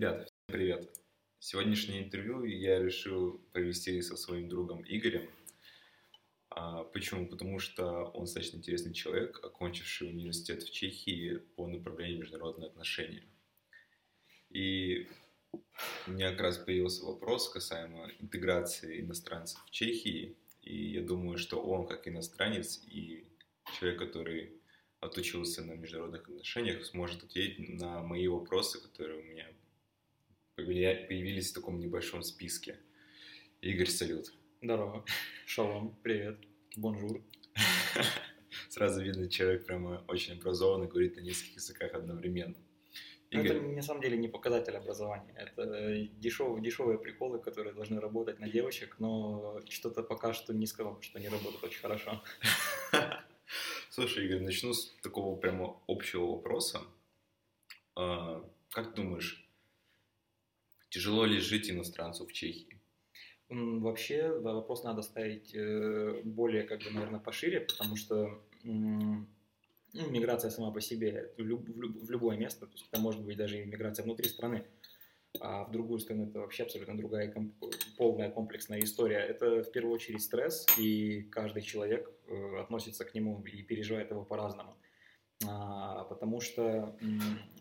Ребята, всем привет! Сегодняшнее интервью я решил провести со своим другом Игорем. А, почему? Потому что он достаточно интересный человек, окончивший университет в Чехии по направлению международные отношения. И у меня как раз появился вопрос касаемо интеграции иностранцев в Чехии. И я думаю, что он, как иностранец и человек, который отучился на международных отношениях, сможет ответить на мои вопросы, которые у меня появились в таком небольшом списке. Игорь, салют. Здорово. Шалом. Привет. Бонжур. Сразу видно, человек прямо очень образованный, говорит на нескольких языках одновременно. Ну, Игорь... Это на самом деле не показатель образования. Это дешевые, дешевые приколы, которые должны работать на девочек, но что-то пока что не сказал, что они работают очень хорошо. Слушай, Игорь, начну с такого прямо общего вопроса. А, как думаешь, Тяжело ли жить иностранцу в Чехии? Вообще вопрос надо ставить э, более, как бы, наверное, пошире, потому что ну, миграция сама по себе в, люб, в любое место, то есть это может быть даже и миграция внутри страны, а в другую страну это вообще абсолютно другая комп, полная комплексная история. Это в первую очередь стресс, и каждый человек э, относится к нему и переживает его по-разному. А, потому что в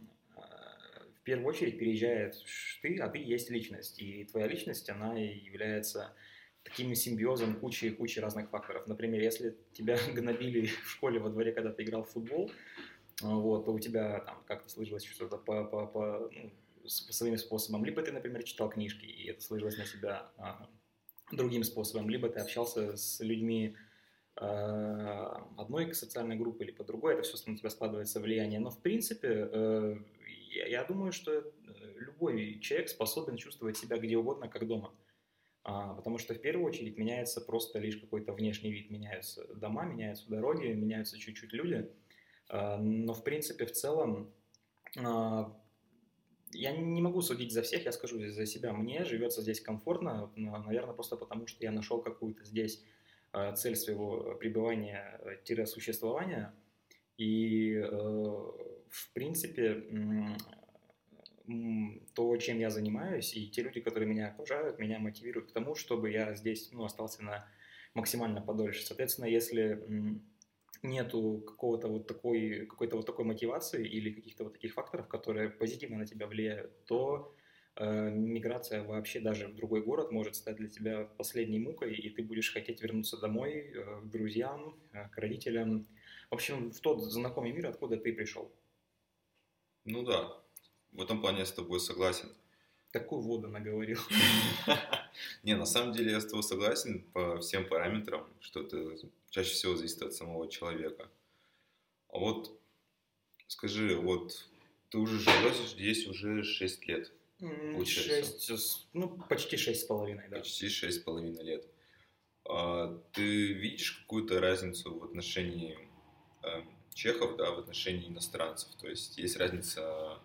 первую очередь переезжает ты, а ты есть личность. И твоя личность, она является таким симбиозом кучи кучи разных факторов. Например, если тебя гнобили в школе во дворе, когда ты играл в футбол, вот, то у тебя там как-то сложилось что-то по, по, по, ну, своим способам. Либо ты, например, читал книжки, и это сложилось на себя а, другим способом. Либо ты общался с людьми а, одной социальной группы, или по другой, это все на тебя складывается влияние. Но, в принципе, э, я, я думаю, что э, любой человек способен чувствовать себя где угодно, как дома. А, потому что в первую очередь меняется просто лишь какой-то внешний вид. Меняются дома, меняются дороги, меняются чуть-чуть люди. А, но в принципе, в целом, а, я не могу судить за всех, я скажу за себя. Мне живется здесь комфортно, наверное, просто потому что я нашел какую-то здесь а, цель своего пребывания-существования. И э, в принципе, то, чем я занимаюсь, и те люди, которые меня окружают, меня мотивируют к тому, чтобы я здесь ну, остался на максимально подольше. Соответственно, если нету какого-то вот такой, какой-то вот такой мотивации или каких-то вот таких факторов, которые позитивно на тебя влияют, то э, миграция вообще даже в другой город может стать для тебя последней мукой, и ты будешь хотеть вернуться домой э, к друзьям, э, к родителям, в общем, в тот знакомый мир, откуда ты пришел. Ну да, в этом плане я с тобой согласен. Такую воду наговорил. Не, на самом деле я с тобой согласен по всем параметрам, что это чаще всего зависит от самого человека. А вот скажи, вот ты уже живешь здесь уже 6 лет, получается? 6, ну, почти 6 с половиной, да. Почти 6 с половиной лет. А ты видишь какую-то разницу в отношении чехов да, в отношении иностранцев. То есть есть разница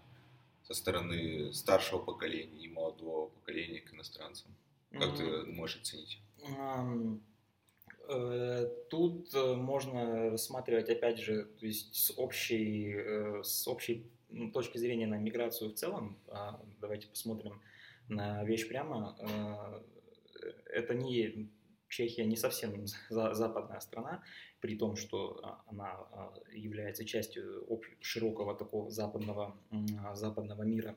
со стороны старшего поколения и молодого поколения к иностранцам. Как mm-hmm. ты можешь оценить? Э, тут э, можно рассматривать, опять же, то есть с общей, э, с общей точки зрения на миграцию в целом. А, давайте посмотрим на вещь прямо. Это не Чехия не совсем западная страна, при том, что а, она а, является частью широкого такого западного, западного мира.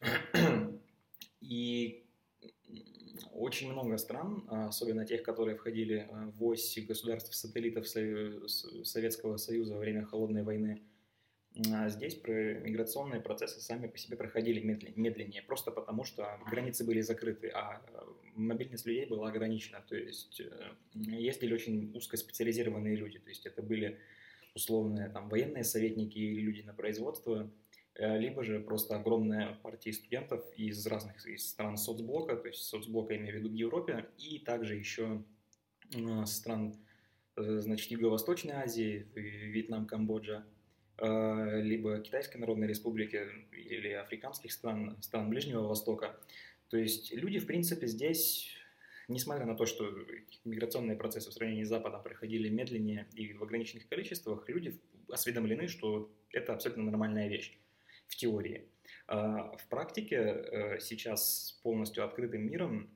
И очень много стран, особенно тех, которые входили в ось государств-сателлитов Советского Союза во время Холодной войны, а здесь миграционные процессы сами по себе проходили медленнее, просто потому что границы были закрыты, а э, мобильность людей была ограничена. То есть э, ездили очень узкоспециализированные люди, то есть это были условные там, военные советники или люди на производство, э, либо же просто огромная партия студентов из разных из стран соцблока, то есть соцблока имею в виду в Европе, и также еще стран значит, Юго-Восточной Азии, Вьетнам, Камбоджа, либо Китайской Народной Республики или африканских стран, стран Ближнего Востока. То есть люди, в принципе, здесь, несмотря на то, что миграционные процессы в сравнении с Западом проходили медленнее и в ограниченных количествах, люди осведомлены, что это абсолютно нормальная вещь в теории. А, в практике э, сейчас полностью открытым миром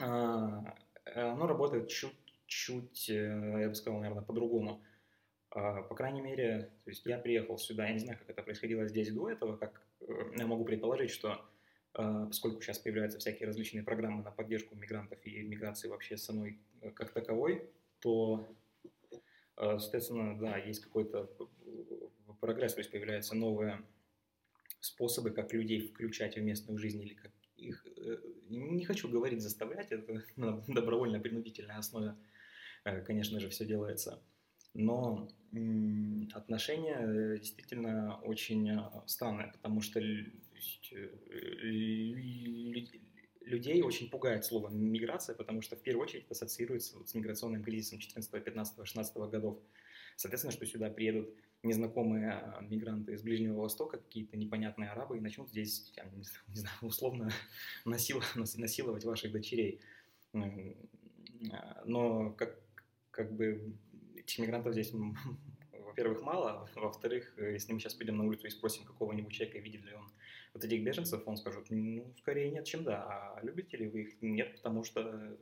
а, оно работает чуть-чуть, э, я бы сказал, наверное, по-другому. А, по крайней мере, то есть я приехал сюда, я не знаю, как это происходило здесь до этого, как э, я могу предположить, что поскольку сейчас появляются всякие различные программы на поддержку мигрантов и миграции вообще самой как таковой, то, соответственно, да, есть какой-то прогресс, то есть появляются новые способы, как людей включать в местную жизнь или как их, э, не хочу говорить заставлять, это на добровольно-принудительной основе, э, конечно же, все делается. Но отношения э, действительно очень странные, потому что людей очень пугает слово миграция, потому что в первую очередь это ассоциируется с миграционным кризисом 14, 15, 16 годов. Соответственно, что сюда приедут незнакомые а, мигранты из Ближнего Востока, какие-то непонятные арабы, и начнут здесь, я не знаю, условно насиловать ваших дочерей. А, но как, как бы этих мигрантов здесь, во-первых, мало, во-вторых, если мы сейчас пойдем на улицу и спросим какого-нибудь человека, видит ли он вот этих беженцев, он скажет, ну, скорее нет, чем да. А любите ли вы их? Нет, потому что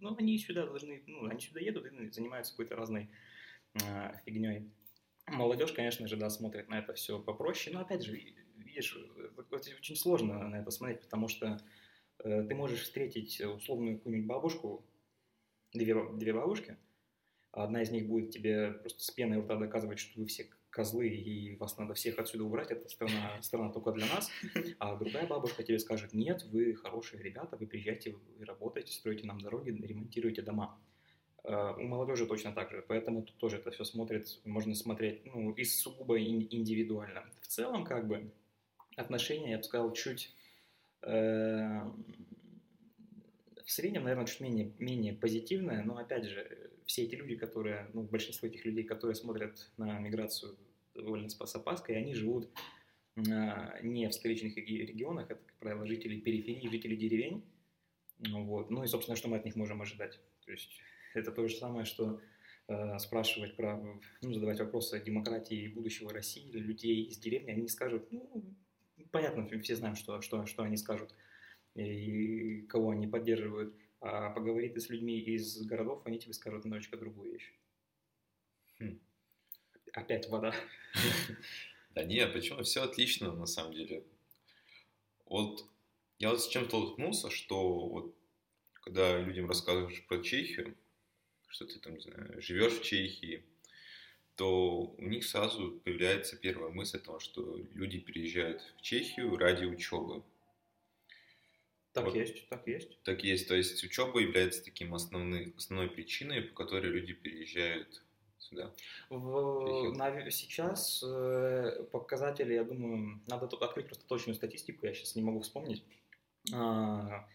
ну, они сюда должны, ну, они сюда едут и занимаются какой-то разной э, фигней. Молодежь, конечно же, да, смотрит на это все попроще, но опять же, видишь, очень сложно на это смотреть, потому что э, ты можешь встретить условную какую-нибудь бабушку, две, две бабушки, одна из них будет тебе просто с пеной рта доказывать, что вы все козлы, и вас надо всех отсюда убрать, это страна, страна только для нас, а другая бабушка тебе скажет, нет, вы хорошие ребята, вы приезжайте, вы работаете, строите нам дороги, ремонтируете дома. Э, у молодежи точно так же, поэтому тут тоже это все смотрит, можно смотреть ну, и сугубо индивидуально. В целом, как бы, отношения, я бы сказал, чуть э, в среднем, наверное, чуть менее, менее позитивное, но опять же, все эти люди, которые, ну, большинство этих людей, которые смотрят на миграцию довольно с опаской, они живут э, не в столичных регионах, это, как правило, жители периферии, жители деревень, вот. Ну и, собственно, что мы от них можем ожидать? То есть это то же самое, что э, спрашивать про, ну, задавать вопросы о демократии будущего России или людей из деревни, они скажут, ну, понятно, все знаем, что, что, что они скажут и кого они поддерживают. А поговорить ты с людьми из городов, они тебе скажут немножечко другую вещь. Хм. Опять вода. Да нет, почему? Все отлично, на самом деле. Вот я вот с чем столкнулся, что вот когда людям рассказываешь про Чехию, что ты там, не знаю, живешь в Чехии, то у них сразу появляется первая мысль о том, что люди переезжают в Чехию ради учебы. Так вот, есть, так есть. Так есть, то есть учеба является таким основной, основной причиной, по которой люди переезжают сюда. В, на, сейчас э, показатели, я думаю, надо тут открыть просто точную статистику, я сейчас не могу вспомнить. А,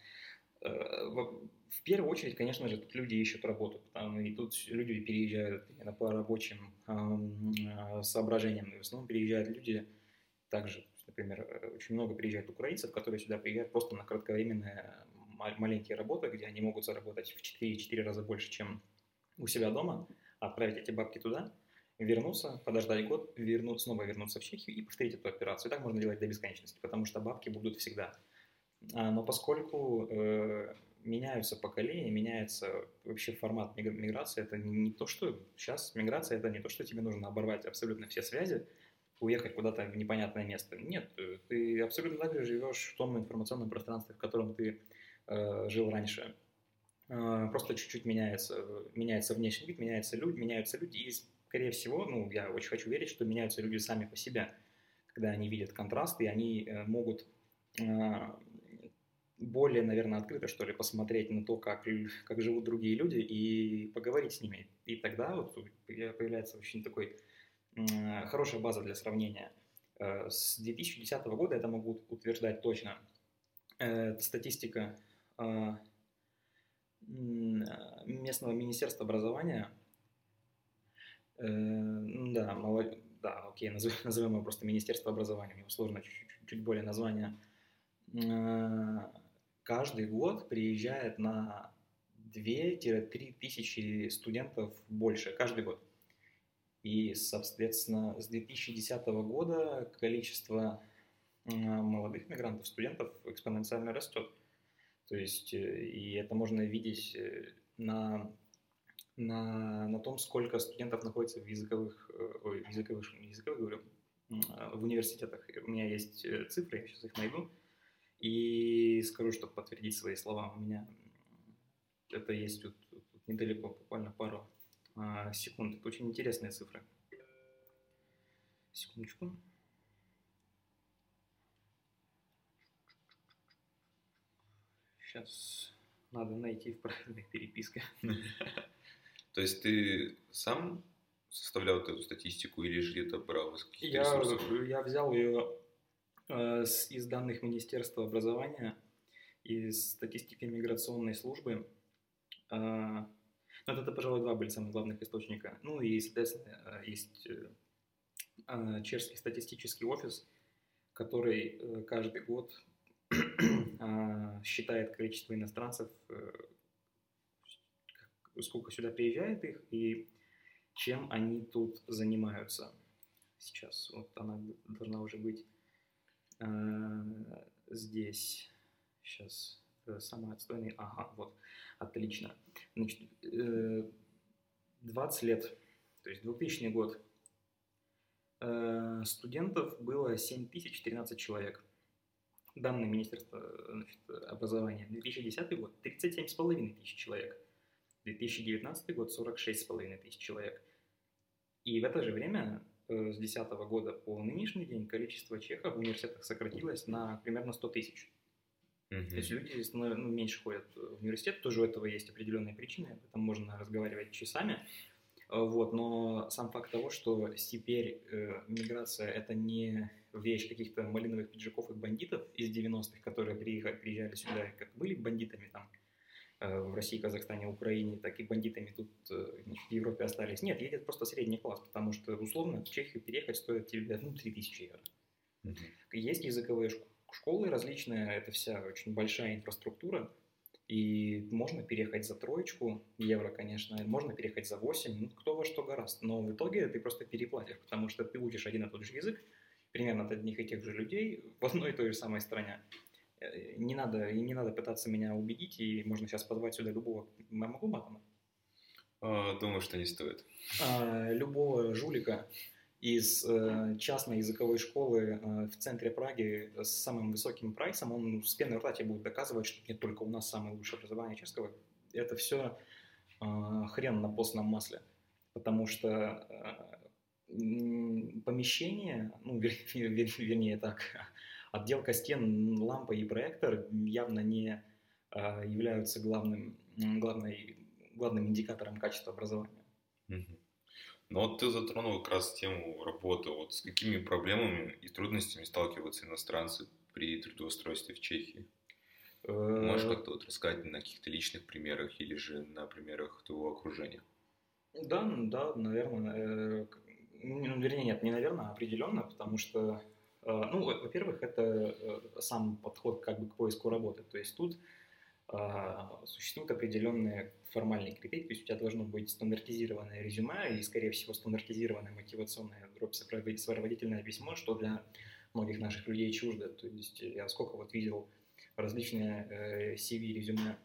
э, в первую очередь, конечно же, тут люди ищут работу, потому, и тут люди переезжают именно по рабочим э, соображениям. И в основном переезжают люди также, например, э, очень много приезжает украинцев, которые сюда приезжают просто на кратковременные маленькие работы, где они могут заработать в 4-4 раза больше, чем у себя дома, отправить эти бабки туда, вернуться, подождать год, вернуться, снова вернуться в Чехию и повторить эту операцию. И так можно делать до бесконечности, потому что бабки будут всегда. А, но поскольку э, меняются поколения, меняется вообще формат миграции. Это не то, что сейчас миграция, это не то, что тебе нужно оборвать абсолютно все связи, уехать куда-то в непонятное место. Нет, ты абсолютно так же живешь в том информационном пространстве, в котором ты э, жил раньше. Э, просто чуть-чуть меняется, меняется внешний вид, меняются люди, меняются люди, и, скорее всего, ну, я очень хочу верить, что меняются люди сами по себе, когда они видят контраст, и они э, могут э, более, наверное, открыто, что ли, посмотреть на то, как, как живут другие люди и поговорить с ними. И тогда вот появляется очень такой хорошая база для сравнения. Э, с 2010 года это могу утверждать точно. Э, статистика э, местного министерства образования. Да, молод... да, окей, назовем, его просто Министерство образования, у него сложно чуть, чуть более название каждый год приезжает на 2-3 тысячи студентов больше каждый год. И, соответственно, с 2010 года количество молодых мигрантов, студентов экспоненциально растет. То есть, э, и это можно видеть э, на, на, на том, сколько студентов находится в языковых, э, ой, в языковых, языковых говорю, в университетах. У меня есть цифры, я сейчас их найду. И скажу, чтобы подтвердить свои слова. У меня это есть тут, тут недалеко, буквально пару а, секунд. Это очень интересные цифры. Секундочку. Сейчас надо найти в правильной переписке. То есть ты сам составлял эту статистику или же где-то брал из каких-то я, ресурсов? Я взял ее э, из данных Министерства образования, из статистики миграционной службы. Ну, это, пожалуй, два были самых главных источника. Ну и, соответственно, э, есть э, э, чешский статистический офис, который э, каждый год А, считает количество иностранцев, сколько сюда приезжает их и чем они тут занимаются. Сейчас вот она должна уже быть здесь. Сейчас самый отстойный. Ага, вот, отлично. Значит, э, 20 лет, то есть 2000 год, э, студентов было 7013 человек данные Министерства значит, образования. 2010 год 37,5 тысяч человек. 2019 год 46,5 тысяч человек. И в это же время э, с 2010 года по нынешний день количество чехов в университетах сократилось на примерно 100 тысяч. Mm-hmm. То есть люди ну, ну, меньше ходят в университет, тоже у этого есть определенные причины, об этом можно разговаривать часами. Э, вот, но сам факт того, что теперь э, миграция это не вещь каких-то малиновых пиджаков и бандитов из 90-х, которые приехали, приезжали сюда, как были бандитами там э, в России, Казахстане, Украине, так и бандитами тут э, в Европе остались. Нет, едет просто средний класс, потому что условно в Чехию переехать стоит тебе ну, 3000 евро. Mm-hmm. Есть языковые школы различные, это вся очень большая инфраструктура, и можно переехать за троечку евро, конечно, можно переехать за 8, ну, кто во что гораст. Но в итоге ты просто переплатишь, потому что ты учишь один и тот же язык, примерно от одних и тех же людей в одной и той же самой стране. Э, не надо, не надо пытаться меня убедить, и можно сейчас позвать сюда любого, могу матом? А, думаю, что не стоит. А, любого жулика из э, частной языковой школы э, в центре Праги с самым высоким прайсом, он с пеной рта тебе будет доказывать, что нет, только у нас самое лучшее образование чешского. Это все э, хрен на постном масле, потому что э, помещение, ну, вер, вер, вернее так, отделка стен, лампа и проектор явно не а, являются главным, главной, главным индикатором качества образования. Ну вот ты затронул как раз тему работы. Вот с какими проблемами и трудностями сталкиваются иностранцы при трудоустройстве в Чехии? Можешь э, как-то вот рассказать на каких-то личных примерах или же на примерах твоего окружения? Да, да, наверное. Э, ну, вернее, нет, не наверное, а определенно, потому что, э, ну, во-первых, это сам подход как бы к поиску работы. То есть тут существуют определенные формальные критерии, то есть у тебя должно быть стандартизированное резюме и, скорее всего, стандартизированное мотивационное сопроводительное письмо, что для многих наших людей чуждо. То есть я сколько вот видел различные CV-резюме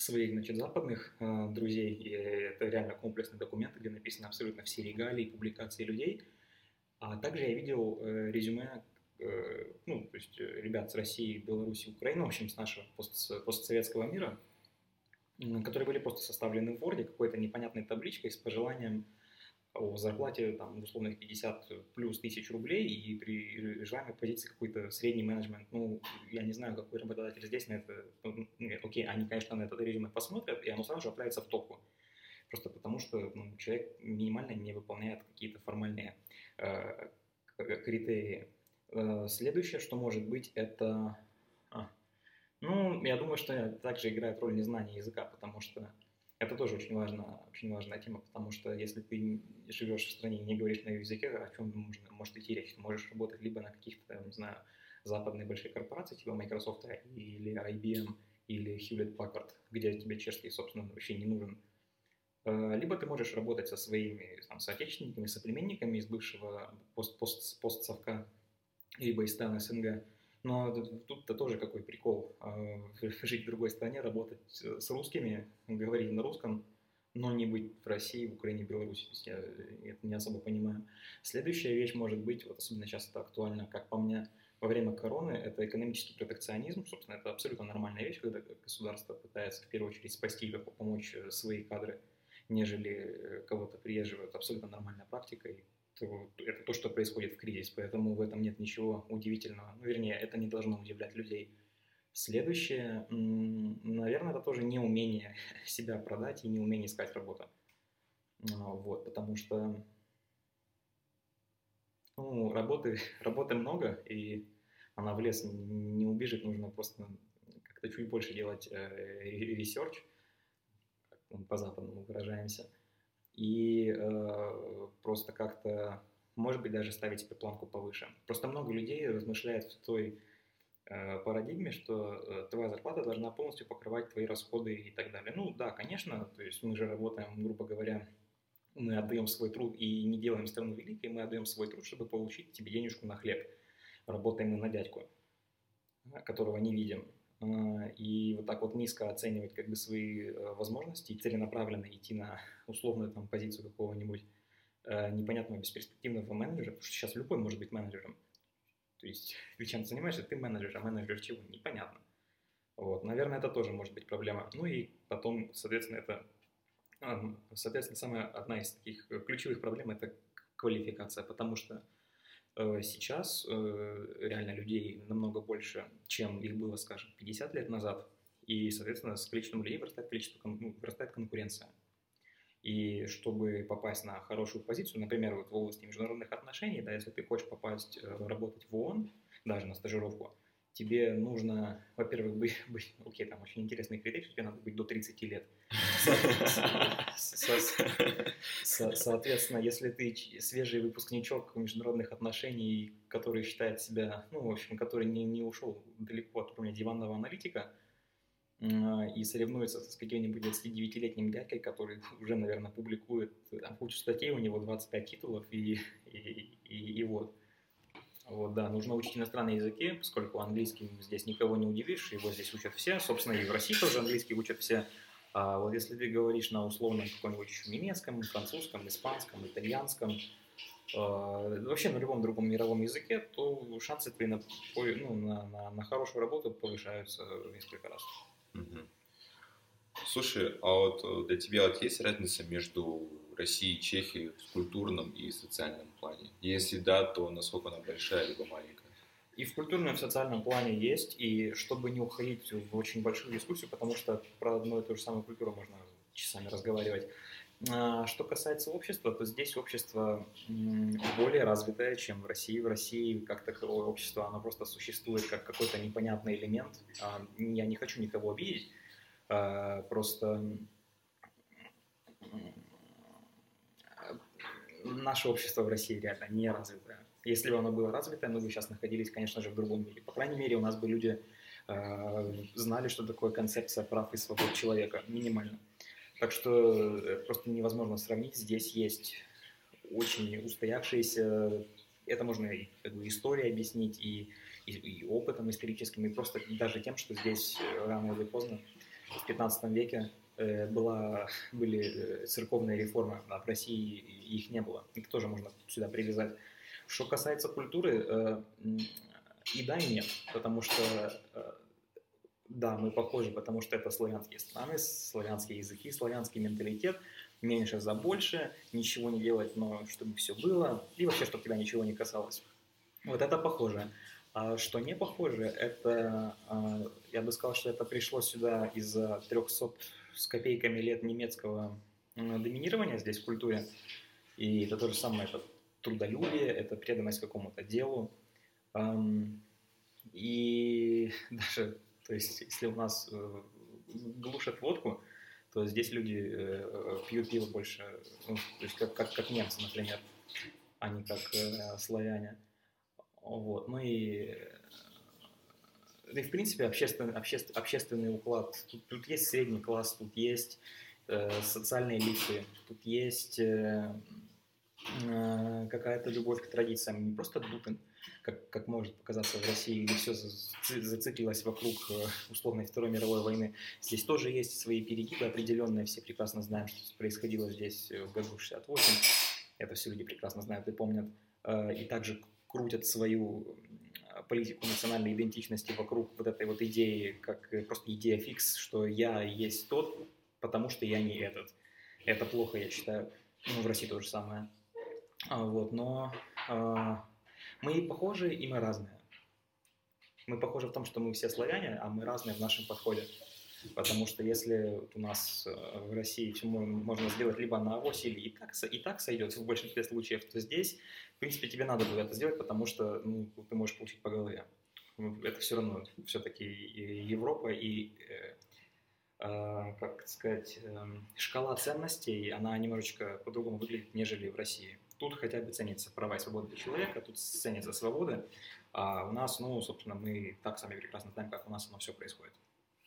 своих, значит, западных э, друзей, и это реально комплексный документ, где написаны абсолютно все регалии, публикации людей. А также я видел э, резюме, э, ну, то есть э, ребят с России, Беларуси, Украины, в общем, с нашего пост, постсоветского мира, которые были просто составлены в Word какой-то непонятной табличкой с пожеланием о зарплате там, условных 50 плюс тысяч рублей и при желаемой позиции какой-то средний менеджмент. Ну, я не знаю, какой работодатель здесь на это... Ну, окей, они, конечно, на это резюме посмотрят, и оно сразу же отправится в топку. Просто потому, что ну, человек минимально не выполняет какие-то формальные э, критерии. Э, следующее, что может быть, это... А, ну, я думаю, что также играет роль незнание языка, потому что это тоже очень, важно, очень важная тема, потому что если ты живешь в стране и не говоришь на языке, о чем можно, может идти речь? Ты можешь работать либо на каких-то, не знаю, западные большие корпорации, типа Microsoft или IBM, или Hewlett Packard, где тебе чешский, собственно, вообще не нужен. Э, либо ты можешь работать со своими там, соотечественниками, соплеменниками из бывшего пост -пост постсовка, либо из стран СНГ. Но тут-то тоже какой прикол. А, жить в другой стране, работать с русскими, говорить на русском, но не быть в России, в Украине, Беларуси. Я это не особо понимаю. Следующая вещь может быть, вот особенно сейчас это актуально, как по мне, во время короны, это экономический протекционизм. Собственно, это абсолютно нормальная вещь, когда государство пытается в первую очередь спасти и помочь свои кадры, нежели э, кого-то приезживают. Абсолютно нормальная практика. И это то, что происходит в кризис, поэтому в этом нет ничего удивительного. Ну, вернее, это не должно удивлять людей. Следующее, наверное, это тоже неумение себя продать и неумение искать работу. А, вот, потому что ну, работы, работы много, и она в лес не убежит, нужно просто как-то чуть больше делать э, research, как по-западному выражаемся и э, просто как-то, может быть, даже ставить себе планку повыше. Просто много людей размышляют в той э, парадигме, что э, твоя зарплата должна полностью покрывать твои расходы и так далее. Ну да, конечно, то есть мы же работаем, грубо говоря, мы отдаем свой труд и не делаем страну великой, мы отдаем свой труд, чтобы получить тебе денежку на хлеб. Работаем мы на дядьку, которого не видим. А, и вот так вот низко оценивать как бы свои э, возможности и целенаправленно идти на условную там позицию какого-нибудь э, непонятного бесперспективного менеджера, потому что сейчас любой может быть менеджером. То есть ты чем занимаешься, ты менеджер, а менеджер чего? Непонятно. Вот, наверное, это тоже может быть проблема. Ну и потом, соответственно, это, соответственно, самая одна из таких ключевых проблем – это квалификация, потому что Э, сейчас э, реально людей намного больше, чем их было, скажем, 50 лет назад. И, соответственно, с количеством людей вырастает, количество, ну, вырастает конкуренция. И чтобы попасть на хорошую позицию, например, вот в области международных отношений, да, если ты хочешь попасть э, работать в ООН, даже на стажировку, тебе нужно, во-первых, быть, быть, окей, там очень интересный критерий, тебе надо быть до 30 лет. Соответственно, если ты свежий выпускничок международных отношений, который считает себя, ну, в общем, который не, не ушел далеко от уровня диванного аналитика, и соревнуется с каким-нибудь 29-летним дядькой, который уже, наверное, публикует кучу статей, у него 25 титулов, и, и, и, и вот. Вот, да, нужно учить иностранные языки, поскольку английским здесь никого не удивишь, его здесь учат все, собственно, и в России тоже английский учат все. А вот если ты говоришь на условном каком-нибудь немецком, французском, испанском, итальянском, э, вообще на любом другом мировом языке, то шансы твои на, ну, на, на, на хорошую работу повышаются несколько раз. Угу. Слушай, а вот э, для тебя вот есть разница между Россией и Чехией в культурном и социальном плане? Если да, то насколько она большая либо маленькая? И в культурном, и в социальном плане есть, и чтобы не уходить в очень большую дискуссию, потому что про одну и ту же самую культуру можно часами разговаривать. А, что касается общества, то здесь общество более развитое, чем в России. В России как таковое общество, оно просто существует как какой-то непонятный элемент. А, я не хочу никого обидеть, а, просто наше общество в России реально не развитое. Если бы оно было развитое, мы бы сейчас находились, конечно же, в другом мире. По крайней мере, у нас бы люди э, знали, что такое концепция прав и свобод человека, минимально. Так что э, просто невозможно сравнить. Здесь есть очень устоявшиеся, это можно и как бы, историей объяснить, и, и, и опытом историческим, и просто даже тем, что здесь рано или поздно, в 15 веке, э, была, были церковные реформы, а в России их не было. Их тоже можно сюда привязать. Что касается культуры, э, и да, и нет, потому что э, да, мы похожи, потому что это славянские страны, славянские языки, славянский менталитет, меньше за больше, ничего не делать, но чтобы все было, и вообще, чтобы тебя ничего не касалось. Вот это похоже. А что не похоже, это, э, я бы сказал, что это пришло сюда из-за 300 с копейками лет немецкого доминирования здесь в культуре. И это то же самое, это трудолюбие, это преданность какому-то делу. И даже, то есть, если у нас э, глушат водку, то здесь люди э, пьют пиво больше, ну, то есть как, как, как немцы, например, а не как э, славяне. Вот. Ну и, и в принципе общественный, обществ, общественный уклад. Тут, тут есть средний класс, тут есть э, социальные элиты, тут есть э, э, какая-то любовь к традициям, не просто Дутен, как, как может показаться в России, где все зациклилось вокруг э, условной Второй мировой войны. Здесь тоже есть свои перегибы определенные, все прекрасно знаем, что происходило здесь в году 68, это все люди прекрасно знают и помнят, и также крутят свою политику национальной идентичности вокруг вот этой вот идеи, как просто идея фикс, что я есть тот, потому что я не этот. Это плохо, я считаю. Ну, в России то же самое. А, вот, но а, мы похожи, и мы разные. Мы похожи в том, что мы все славяне, а мы разные в нашем подходе. Потому что если у нас э, в России все можно сделать либо на авось, или и так, и так сойдет в большинстве случаев, то здесь, в принципе, тебе надо было это сделать, потому что ну, ты можешь получить по голове. Это все равно все-таки Европа и э, как сказать, э, шкала ценностей, она немножечко по-другому выглядит, нежели в России. Тут хотя бы ценятся права и свободы человека, тут ценятся свободы, а у нас, ну, собственно, мы так сами прекрасно знаем, как у нас оно все происходит.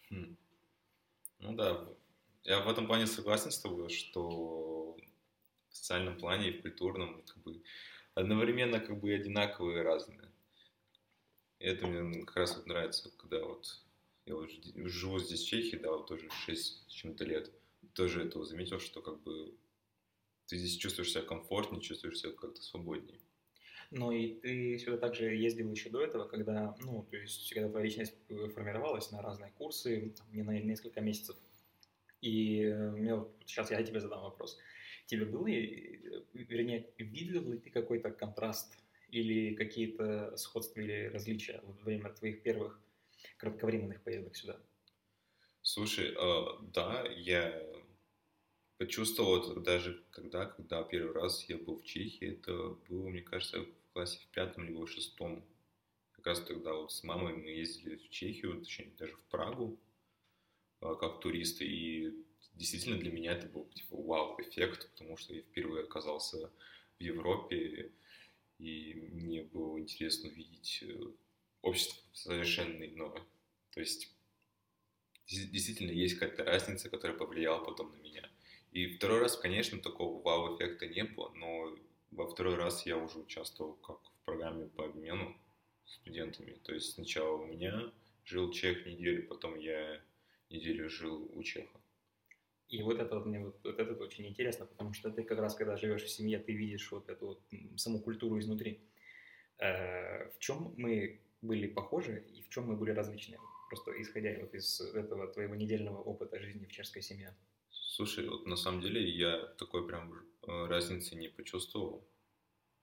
Хм. Ну да, я в этом плане согласен с тобой, что в социальном плане и в культурном как бы одновременно как бы одинаковые и разные. И это мне как раз вот нравится, когда вот я вот живу здесь в Чехии, да, вот тоже 6 с чем-то лет, тоже этого заметил, что как бы ты здесь чувствуешь себя комфортнее, чувствуешь себя как-то свободнее. Но и ты сюда также ездил еще до этого, когда, ну, то есть, когда твоя личность формировалась на разные курсы, там, не на несколько месяцев. И э, мне вот, сейчас я тебе задам вопрос. Тебе было, вернее, видел ли ты какой-то контраст или какие-то сходства или различия во время твоих первых кратковременных поездок сюда? Слушай, э, да, я почувствовал это даже когда, когда первый раз я был в Чехии, это было, мне кажется, в классе в пятом либо в шестом. Как раз тогда вот с мамой мы ездили в Чехию, точнее даже в Прагу, а, как туристы, и действительно для меня это был типа вау-эффект, потому что я впервые оказался в Европе, и мне было интересно увидеть э, общество совершенно иное. То есть действительно есть какая-то разница, которая повлияла потом на меня. И второй раз, конечно, такого вау-эффекта не было, но во второй раз я уже участвовал как в программе по обмену студентами. То есть сначала у меня жил чех неделю, потом я неделю жил у чеха. И вот это вот мне вот, вот это очень интересно, потому что ты как раз, когда живешь в семье, ты видишь вот эту вот саму культуру изнутри. Э, в чем мы были похожи и в чем мы были различны? Просто исходя вот из этого твоего недельного опыта жизни в чешской семье. Слушай, вот на самом деле я такой прям э, разницы не почувствовал.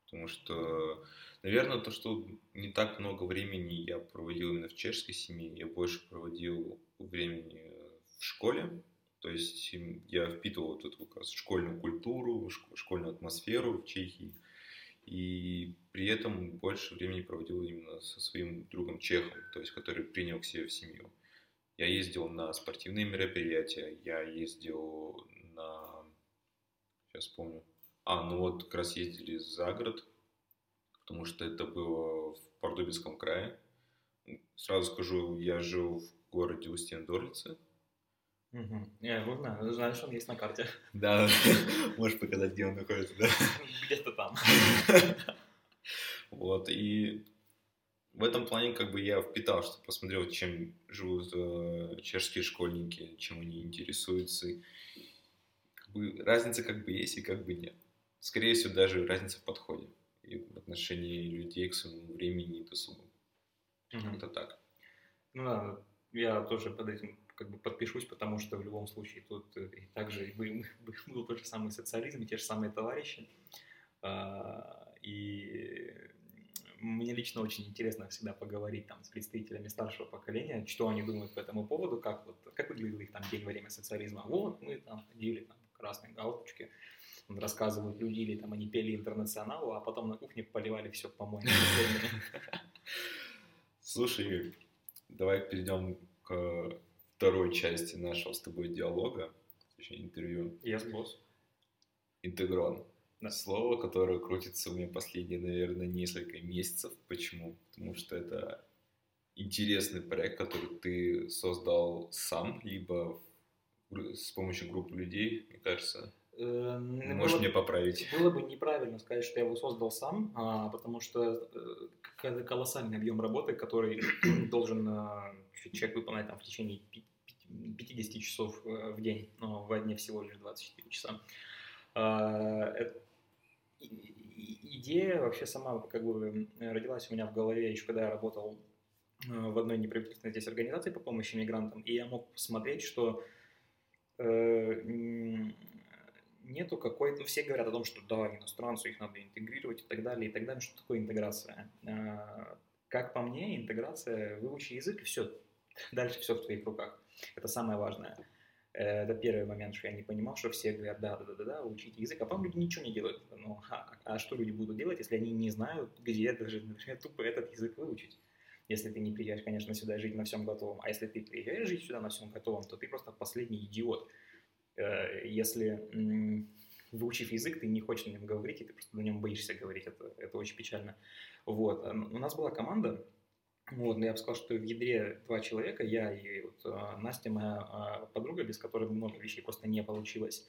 Потому что, наверное, то, что не так много времени я проводил именно в чешской семье, я больше проводил времени в школе. То есть я впитывал вот эту как раз школьную культуру, школьную атмосферу в Чехии. И при этом больше времени проводил именно со своим другом чехом, то есть который принял к себе в семью. Я ездил на спортивные мероприятия, я ездил на... Сейчас помню. А, ну вот как раз ездили за город, потому что это было в Пордубинском крае. Сразу скажу, я жил в городе Устьян-Дорлице. Угу. Я его знаю, знаю, что он есть на карте. Да, можешь показать, где он находится, да? Где-то там. Вот, и в этом плане как бы я впитал, что посмотрел, чем живут э, чешские школьники, чем они интересуются. Как бы, разница как бы есть и как бы нет. Скорее всего, даже разница в подходе и в отношении людей к своему времени и досугу. Угу. Это так. Ну да, я тоже под этим как бы подпишусь, потому что в любом случае тут э, и также был, был тот же самый социализм, и те же самые товарищи. А, и мне лично очень интересно всегда поговорить там с представителями старшего поколения, что они думают по этому поводу, как вот как выглядел их там день во время социализма. Вот мы там ходили там красные галстучки, рассказывают люди, или там они пели интернационалу, а потом на кухне поливали все по-моему. Слушай, давай перейдем к второй части нашего с тобой диалога, точнее интервью. Yes, босс. Интегрон слово, которое крутится у меня последние, наверное, несколько месяцев. Почему? Потому что это интересный проект, который ты создал сам, либо с помощью группы людей, мне кажется. Э, Можешь было, мне поправить. Было бы неправильно сказать, что я его создал сам, а, потому что э, колоссальный объем работы, который должен э, человек выполнять там, в течение 50 часов э, в день, но в дне всего лишь 24 часа. А, идея вообще сама как бы родилась у меня в голове еще когда я работал в одной неправительственной здесь организации по помощи мигрантам, и я мог посмотреть, что нету какой-то... Все говорят о том, что да, иностранцы, их надо интегрировать и так далее, и так далее. Что такое интеграция? А, как по мне, интеграция, выучи язык, и все. Дальше все в твоих руках. Это самое важное. Э, это первый момент, что я не понимал, что все говорят, да, да, да, да, учите язык, а потом люди ничего не делают. Ну, а, а что люди будут делать, если они не знают, где даже, например, тупо этот язык выучить? Если ты не приезжаешь, конечно, сюда жить на всем готовом. А если ты приезжаешь жить сюда на всем готовом, то ты просто последний идиот. Э, если выучив язык, ты не хочешь на нем говорить, и ты просто на нем боишься говорить, это, это очень печально. Вот. У нас была команда, вот, я бы сказал, что в ядре два человека, я и вот, а, Настя, моя а, подруга, без которой много вещей просто не получилось.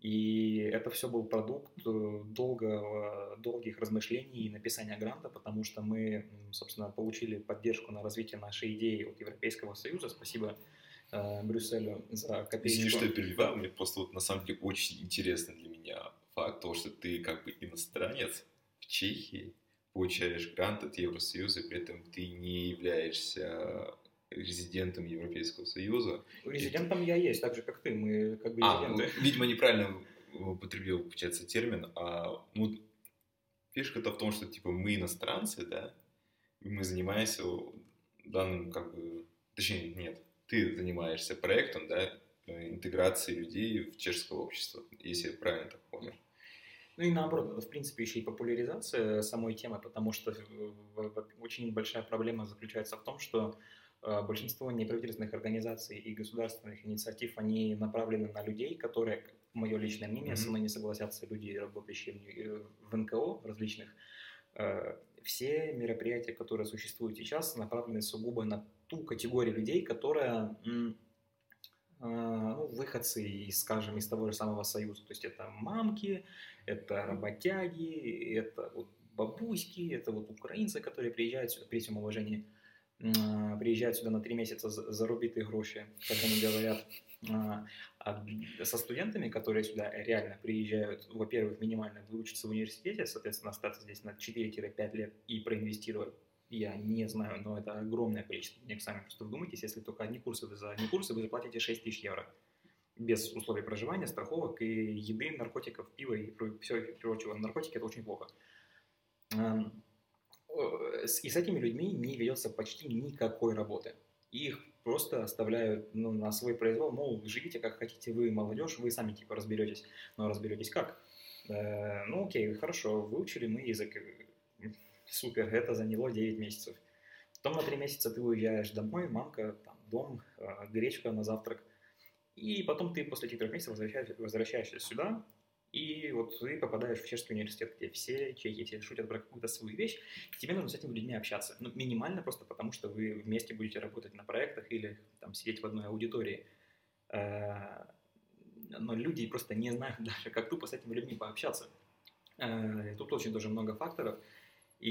И это все был продукт э, долгого, долгих размышлений и написания гранта, потому что мы, собственно, получили поддержку на развитие нашей идеи от Европейского Союза. Спасибо э, Брюсселю за копеечку. Извини, что я перебиваю, мне просто вот на самом деле очень интересно для меня факт того, что ты как бы иностранец в Чехии, получаешь грант от Евросоюза, при этом ты не являешься резидентом Европейского Союза. Резидентом и... я есть, так же, как ты, мы как бы а, резиденты. Ну, видимо, неправильно употребил, получается, термин, а ну, фишка-то в том, что, типа, мы иностранцы, да, и мы занимаемся данным, как бы, точнее, нет, ты занимаешься проектом, да, э, интеграции людей в чешское общество, если я правильно так понял. Ну и наоборот, это в принципе еще и популяризация самой темы, потому что очень большая проблема заключается в том, что э, большинство неправительственных организаций и государственных инициатив, они направлены на людей, которые, мое личное мнение, mm-hmm. со мной не согласятся люди, работающие в НКО различных. Э, все мероприятия, которые существуют сейчас, направлены сугубо на ту категорию людей, которая выходцы из, скажем, из того же самого Союза. То есть это мамки, это работяги, это вот бабуськи, это вот украинцы, которые приезжают сюда, при всем уважении, приезжают сюда на три месяца зарубитые гроши, как они говорят. А, а со студентами, которые сюда реально приезжают, во-первых, минимально выучиться в университете, соответственно, остаться здесь на 4-5 лет и проинвестировать я не знаю, но это огромное количество денег сами. Просто вдумайтесь, если только одни курсы, вы за одни курсы вы заплатите 6 тысяч евро. Без условий проживания, страховок и еды, наркотиков, пива и всего прочего. Наркотики – это очень плохо. Эм, и с этими людьми не ведется почти никакой работы. Их просто оставляют ну, на свой произвол, мол, живите как хотите, вы молодежь, вы сами типа разберетесь. Но разберетесь как? Э, ну окей, хорошо, выучили мы язык, супер, это заняло 9 месяцев. Потом на 3 месяца ты уезжаешь домой, мамка, там, дом, э, гречка на завтрак. И потом ты после этих трех месяцев возвращаешься, возвращаешься сюда, и вот ты попадаешь в чешский университет, где все чехи все шутят про какую-то свою вещь, и тебе нужно с этими людьми общаться. Ну, минимально просто потому, что вы вместе будете работать на проектах или там сидеть в одной аудитории. Э, но люди просто не знают даже, как тупо с этими людьми пообщаться. Э, тут очень тоже много факторов. И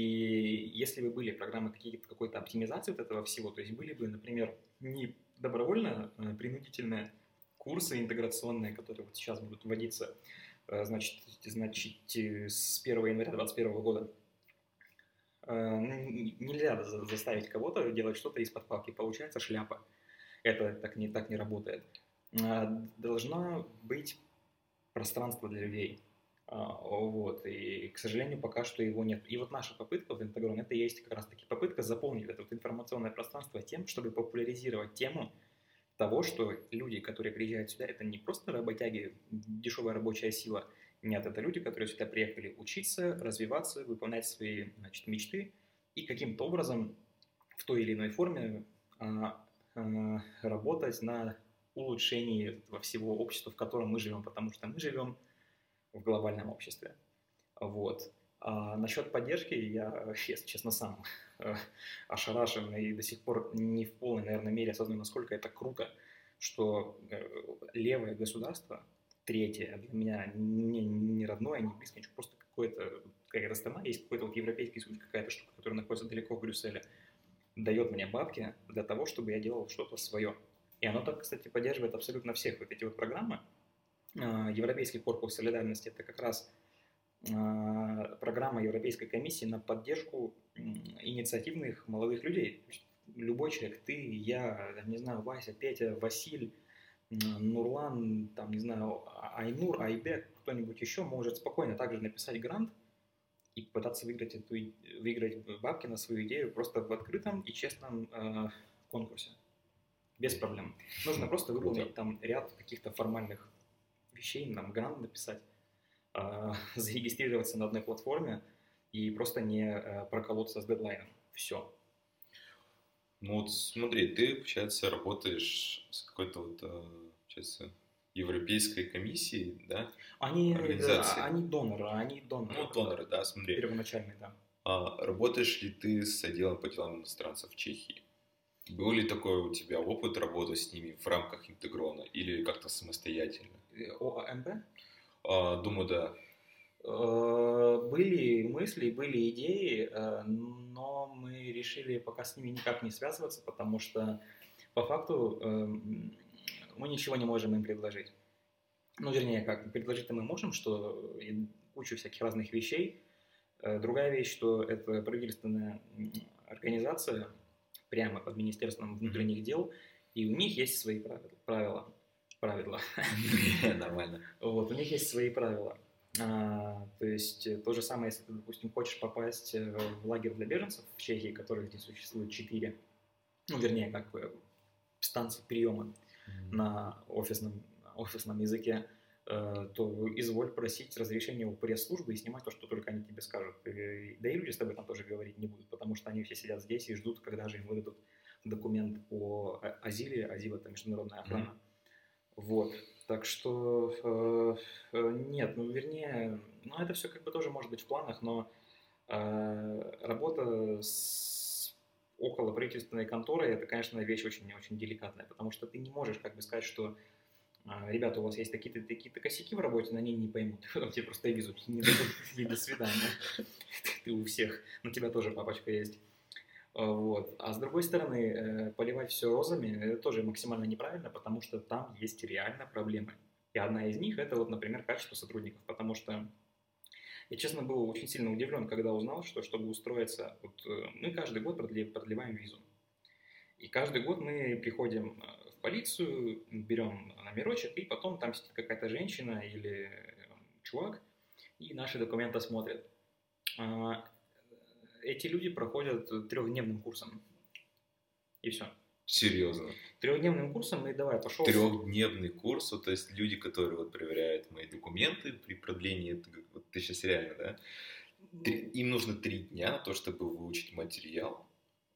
если бы были программы какой-то оптимизации вот этого всего, то есть были бы, например, не добровольно а принудительные курсы интеграционные, которые вот сейчас будут вводиться, э, значит, значит, с 1 января 2021 года, э, нельзя заставить кого-то делать что-то из-под палки. Получается шляпа. Это так не, так не работает. Должно быть пространство для людей. А, вот, и, к сожалению, пока что его нет. И вот наша попытка в Интегрон, это есть как раз-таки попытка заполнить это вот информационное пространство тем, чтобы популяризировать тему того, что люди, которые приезжают сюда, это не просто работяги, дешевая рабочая сила. Нет, это люди, которые сюда приехали учиться, развиваться, выполнять свои значит, мечты и каким-то образом в той или иной форме а, а, работать на улучшении этого всего общества, в котором мы живем, потому что мы живем в глобальном обществе. Вот. А насчет поддержки я, если честно, сам э, ошарашен и до сих пор не в полной, наверное, мере осознаю, насколько это круто, что э, левое государство третье для меня не, не родное, не близкое, просто какое-то, какая-то страна, есть какой-то вот европейский суд, какая-то штука, которая находится далеко в Брюсселе, дает мне бабки для того, чтобы я делал что-то свое. И оно так, кстати, поддерживает абсолютно всех вот эти вот программы. А, Европейский корпус солидарности – это как раз а, программа Европейской комиссии на поддержку инициативных молодых людей. Любой человек, ты, я, не знаю, Вася, Петя, Василь, Нурлан, там, не знаю, а, Айнур, Айбек, кто-нибудь еще может спокойно также написать грант и пытаться выиграть, эту, выиграть бабки на свою идею просто в открытом и честном э, конкурсе. Без проблем. Нужно просто выполнить там ряд каких-то формальных вещей, нам грант написать, э, зарегистрироваться на одной платформе и просто не э, проколоться с дедлайном. Все. Ну вот смотри, ты, получается, работаешь с какой-то вот, э, получается, Европейской комиссией, да? Они, организации. Да, они доноры, они доноры. Ну, доноры, да, смотри. Первоначальные, да. А работаешь ли ты с отделом по делам иностранцев в Чехии? Был ли такой у тебя опыт работы с ними в рамках интегрона или как-то самостоятельно? ОАМБ? А, думаю, да. Э, были мысли, были идеи, э, но мы решили пока с ними никак не связываться, потому что по факту эм, мы ничего не можем им предложить. Ну, вернее, как, предложить-то мы можем, что кучу всяких разных вещей. Э, другая вещь, что это правительственная организация, прямо под Министерством внутренних дел, и у них есть свои правила. Правила. Нормально. Вот, у них есть свои правила. А, то есть э, то же самое, если ты, допустим, хочешь попасть э, в лагерь для беженцев в Чехии, которых здесь существует четыре, ну, вернее, как станции приема mm-hmm. на офисном, офисном языке, э, то изволь просить разрешения у пресс-службы и снимать то, что только они тебе скажут. И, да и люди с тобой там тоже говорить не будут, потому что они все сидят здесь и ждут, когда же им выдадут документ о азиле, азил это международная охрана. Mm-hmm. Вот. Так что э, э, нет, ну вернее, ну это все как бы тоже может быть в планах, но э, работа с около правительственной конторы это, конечно, вещь очень-очень деликатная, потому что ты не можешь как бы сказать, что э, ребята, у вас есть такие-то такие косяки в работе, на ней не поймут, потом тебе просто визу не дадут, до свидания. Ты у всех, на тебя тоже папочка есть. А, вот. А с другой стороны, э, поливать все розами это тоже максимально неправильно, потому что там есть реально проблемы. И одна из них это вот, например, качество сотрудников, потому что я, честно, был очень сильно удивлен, когда узнал, что чтобы устроиться, вот, э, мы каждый год продлеваем визу. И каждый год мы приходим э, в полицию, берем номерочек, и потом там сидит какая-то женщина или чувак, и наши документы смотрят. Эти люди проходят трехдневным курсом. И все. Серьезно? Трехдневным курсом, и давай, пошел. Трехдневный курс, вот, то есть люди, которые вот проверяют мои документы при продлении, вот ты сейчас реально, да? Три, им нужно три дня на то, чтобы выучить материал,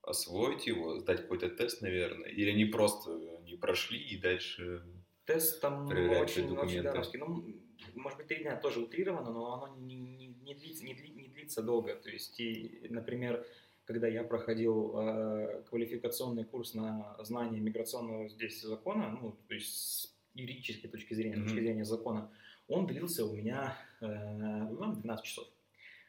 освоить его, сдать какой-то тест, наверное, или они просто не прошли и дальше Тест там очень, очень даровский. Ну, может быть, три дня тоже утрировано, но оно не, не, не, длится, не, не длится долго. То есть, и, например, когда я проходил э, квалификационный курс на знание миграционного здесь закона, ну, то есть с юридической точки зрения, mm-hmm. точки зрения закона, он длился у меня э, 12 часов.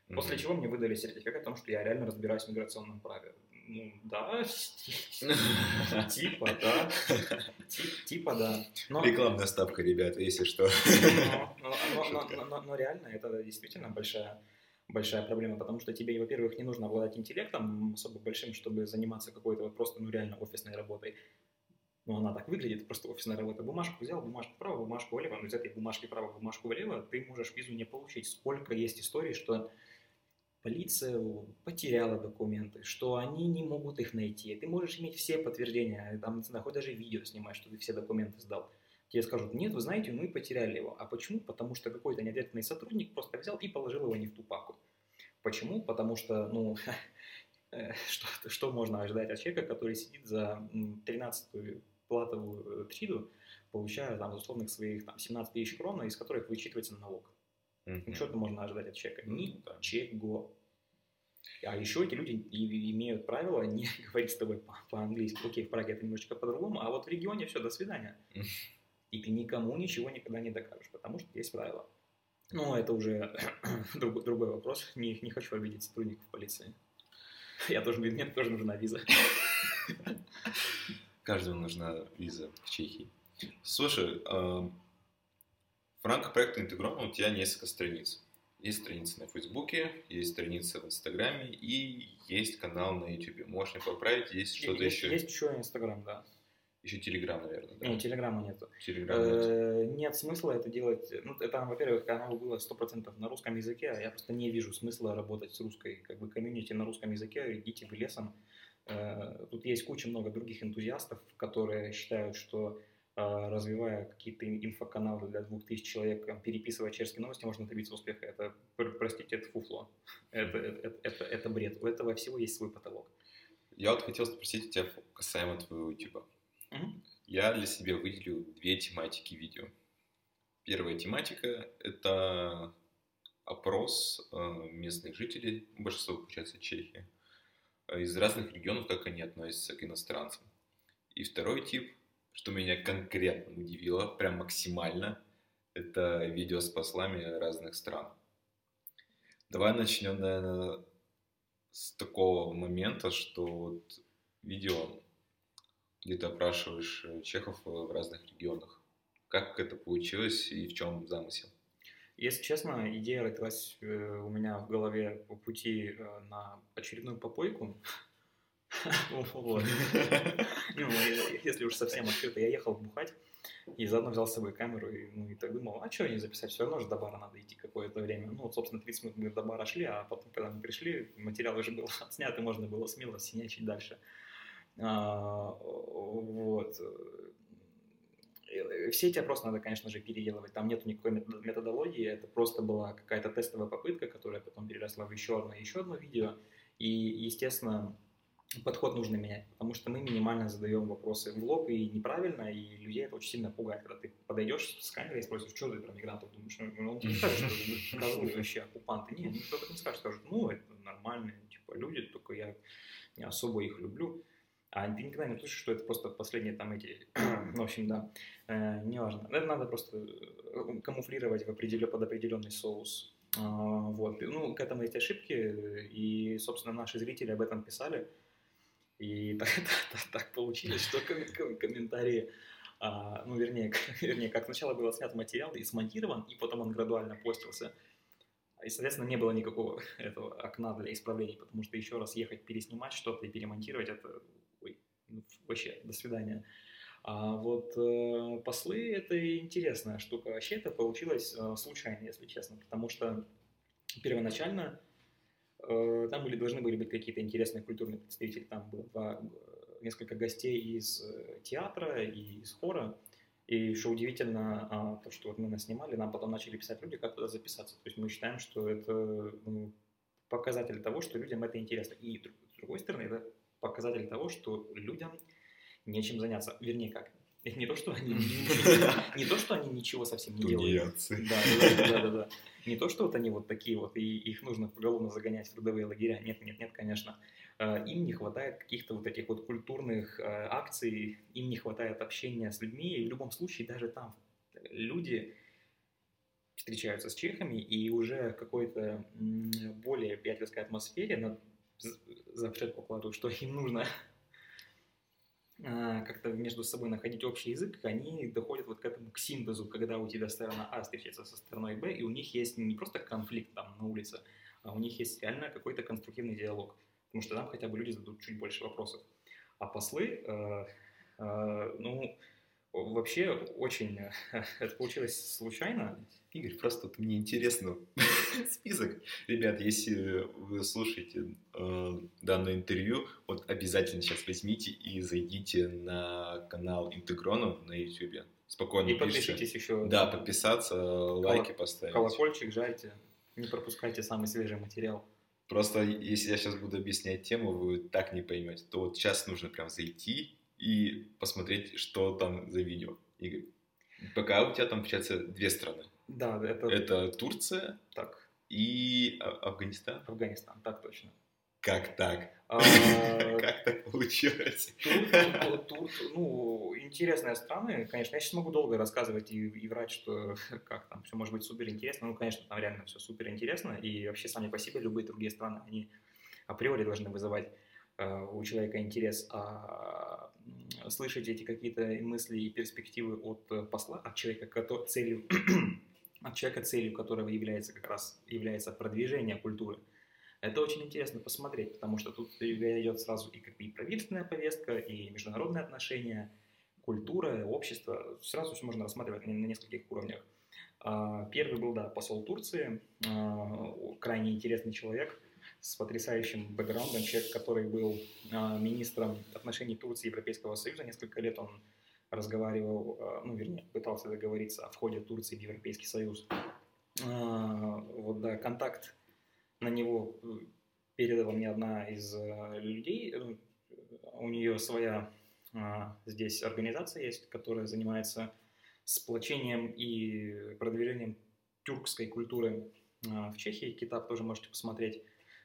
После mm-hmm. чего мне выдали сертификат о том, что я реально разбираюсь в миграционном праве. Ну, да, типа, да. Типа, да. Рекламная ставка, ребята, если что. Но реально это действительно большая большая проблема, потому что тебе, во-первых, не нужно обладать интеллектом особо большим, чтобы заниматься какой-то вот просто, ну, реально офисной работой. Ну, она так выглядит, просто офисная работа. Бумажку взял, бумажку вправо, бумажку влево, но из этой бумажки вправо, бумажку влево ты можешь визу не получить. Сколько есть историй, что полиция потеряла документы, что они не могут их найти. Ты можешь иметь все подтверждения, там, хоть даже видео снимать, что ты все документы сдал. Тебе скажут, нет, вы знаете, мы потеряли его. А почему? Потому что какой-то неответственный сотрудник просто взял и положил его не в ту папку. Почему? Потому что, ну, э, что, что можно ожидать от человека, который сидит за 13-ю платовую э, триду, получая там условных своих там, 17 тысяч крон, из которых вычитывается налог. Mm-hmm. Что-то можно ожидать от человека? Ничего. А еще эти люди имеют правило не говорить с тобой по-английски. Окей, в Праге это немножечко по-другому, а вот в регионе все, до свидания. И ты никому ничего никогда не докажешь, потому что есть правила. Ну, это уже другой, другой вопрос. Не, не хочу обидеть сотрудников полиции. Я тоже, мне тоже нужна виза. Каждому нужна виза в Чехии. Слушай, в рамках проекта Интегрона у тебя несколько страниц. Есть страница на Фейсбуке, есть страница в Инстаграме и есть канал на Ютубе. Можешь мне поправить, есть что-то еще? Есть еще Инстаграм, да. Еще Телеграм, наверное, да? Не, Телеграма нету. Телеграм нет. Э, Нет смысла это делать. Ну, это, во-первых, оно было 100% на русском языке, а я просто не вижу смысла работать с русской как бы комьюнити на русском языке. Идите вы лесом. Э, Тут есть куча много других энтузиастов, которые считают, что э, развивая какие-то инфоканалы для двух тысяч человек, переписывая чешские новости, можно добиться успеха. Это, пр- простите, это фуфло. Это, это, это, это бред. У этого всего есть свой потолок. Я вот хотел спросить у тебя касаемо твоего YouTube. Мгм. Я для себя выделил две тематики видео. Первая тематика – это опрос э, местных жителей, большинство, получается, Чехии, э, из разных регионов, как они относятся к иностранцам. И второй тип, что меня конкретно удивило, прям максимально, это видео с послами разных стран. Давай начнем, наверное, с такого момента, что вот видео, где ты опрашиваешь э, чехов э, в разных регионах. Как это получилось и в чем замысел? Если честно, идея родилась э, у меня в голове по пути на очередную попойку. Ну, Если уж совсем открыто, я ехал бухать и заодно взял с собой камеру и, ну, и так думал, а что не записать, все равно же до бара надо идти какое-то время. Ну, вот, собственно, 30 минут мы до бара шли, а потом, когда мы пришли, материал уже был отснят, и можно было смело синячить дальше. А, Вот. Э, Все эти опросы надо, конечно же, переделывать. Там нету никакой метод- методологии. Это просто была какая-то тестовая попытка, которая потом переросла в еще одно, еще одно видео. И, естественно, подход нужно менять, потому что мы минимально задаем вопросы в лоб и неправильно, и людей это очень сильно пугает, когда ты подойдешь с камерой и спросишь, что ты про мигрантов думаешь, ну, он тебе скажет, что вообще, оккупанты, нет, никто так не скажет, скажет, ну, это нормальные, типа, люди, только я не особо их люблю, а ты никогда не услышишь, что это просто последние там эти, в общем, да, э, неважно. Это надо просто э, камуфлировать в определен, под определенный соус. А, вот. Ну, к этому есть ошибки, и, собственно, наши зрители об этом писали. И так, так- так получилось, что ком- ком- комментарии, а, ну, вернее, вернее, как сначала был снят материал и смонтирован, и потом он градуально постился. И, соответственно, не было никакого этого окна для исправлений, потому что еще раз ехать, переснимать что-то и перемонтировать, это вообще, до свидания. А вот э, послы это интересная штука. Вообще это получилось э, случайно, если честно, потому что первоначально э, там были, должны были быть какие-то интересные культурные представители. Там было два, э, несколько гостей из э, театра и из хора. И что удивительно, а, то, что вот мы наснимали, нам потом начали писать люди, как туда записаться. То есть мы считаем, что это ну, показатель того, что людям это интересно. И с другой стороны, это показатель того, что людям нечем заняться. Вернее, как? Не то, что они не то, что они ничего совсем не делают. Да, да, да, да. Не то, что вот они вот такие вот, и их нужно поголовно загонять в трудовые лагеря. Нет, нет, нет, конечно. Э, Им не хватает каких-то вот этих вот культурных э, акций, им не хватает общения с людьми, и в любом случае даже там люди встречаются с чехами, и уже в какой-то более приятельской атмосфере на запрет покладывают, что им нужно а, как-то между собой находить общий язык, они доходят вот к этому, к синтезу, когда у тебя сторона А встречается со стороной Б, и у них есть не просто конфликт там на улице, а у них есть реально какой-то конструктивный диалог, потому что там хотя бы люди зададут чуть больше вопросов. А послы, э, э, ну, вообще очень, э, это получилось случайно, Игорь, просто вот мне интересно список. Ребят, если вы слушаете э, данное интервью, вот обязательно сейчас возьмите и зайдите на канал Интегронов на YouTube. Спокойно и пишите. подпишитесь еще, Да, подписаться, лайки поставить. колокольчик жайте, не пропускайте самый свежий материал. Просто если я сейчас буду объяснять тему, вы так не поймете, то вот сейчас нужно прям зайти и посмотреть, что там за видео. Игорь, пока у тебя там, получается, две страны. Да, это, Это Турция так, и А- Афганистан. Афганистан, так точно. Как так? А, Как так получилось? Ну, интересные страны, конечно. Я сейчас могу долго рассказывать и, и врать, что как там все может быть супер интересно. Ну, конечно, там реально все супер интересно. И вообще сами по себе любые другие страны, они априори должны вызывать э, у человека интерес. А слышать эти какие-то мысли и перспективы от э, посла, от человека, кото- целью, от человека, целью которого является как раз является продвижение культуры. Это очень интересно посмотреть, потому что тут идет сразу и как бы и правительственная повестка, и международные отношения, культура, общество. Сразу все можно рассматривать на, на нескольких уровнях. А, Первый был, да, посол Турции, а, крайне интересный человек с потрясающим бэкграундом, человек, который был а, министром отношений Турции и Европейского Союза. Несколько лет он разговаривал, а, ну, вернее, пытался договориться о входе Турции в Европейский Союз. А, Вот, да, контакт на него э, передала мне одна из э, людей. У нее своя здесь организация есть, которая занимается сплочением и продвижением тюркской культуры в Чехии. Китап тоже можете посмотреть.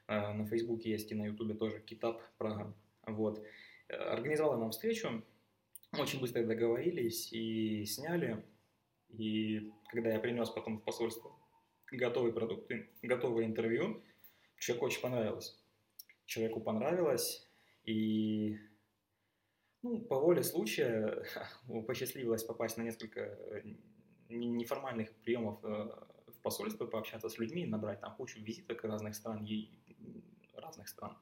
А, На Фейсбуке есть и на Ютубе тоже Китап Прага. Вот. Э, Организовала нам встречу. Очень быстро договорились и сняли. И когда я принес потом в посольство готовые продукты, готовое интервью, человеку очень понравилось. Человеку понравилось, и ну, по воле случая посчастливилось попасть на несколько э, не- неформальных приемов э, в посольство, пообщаться с людьми, набрать там кучу визиток разных стран, и, разных стран.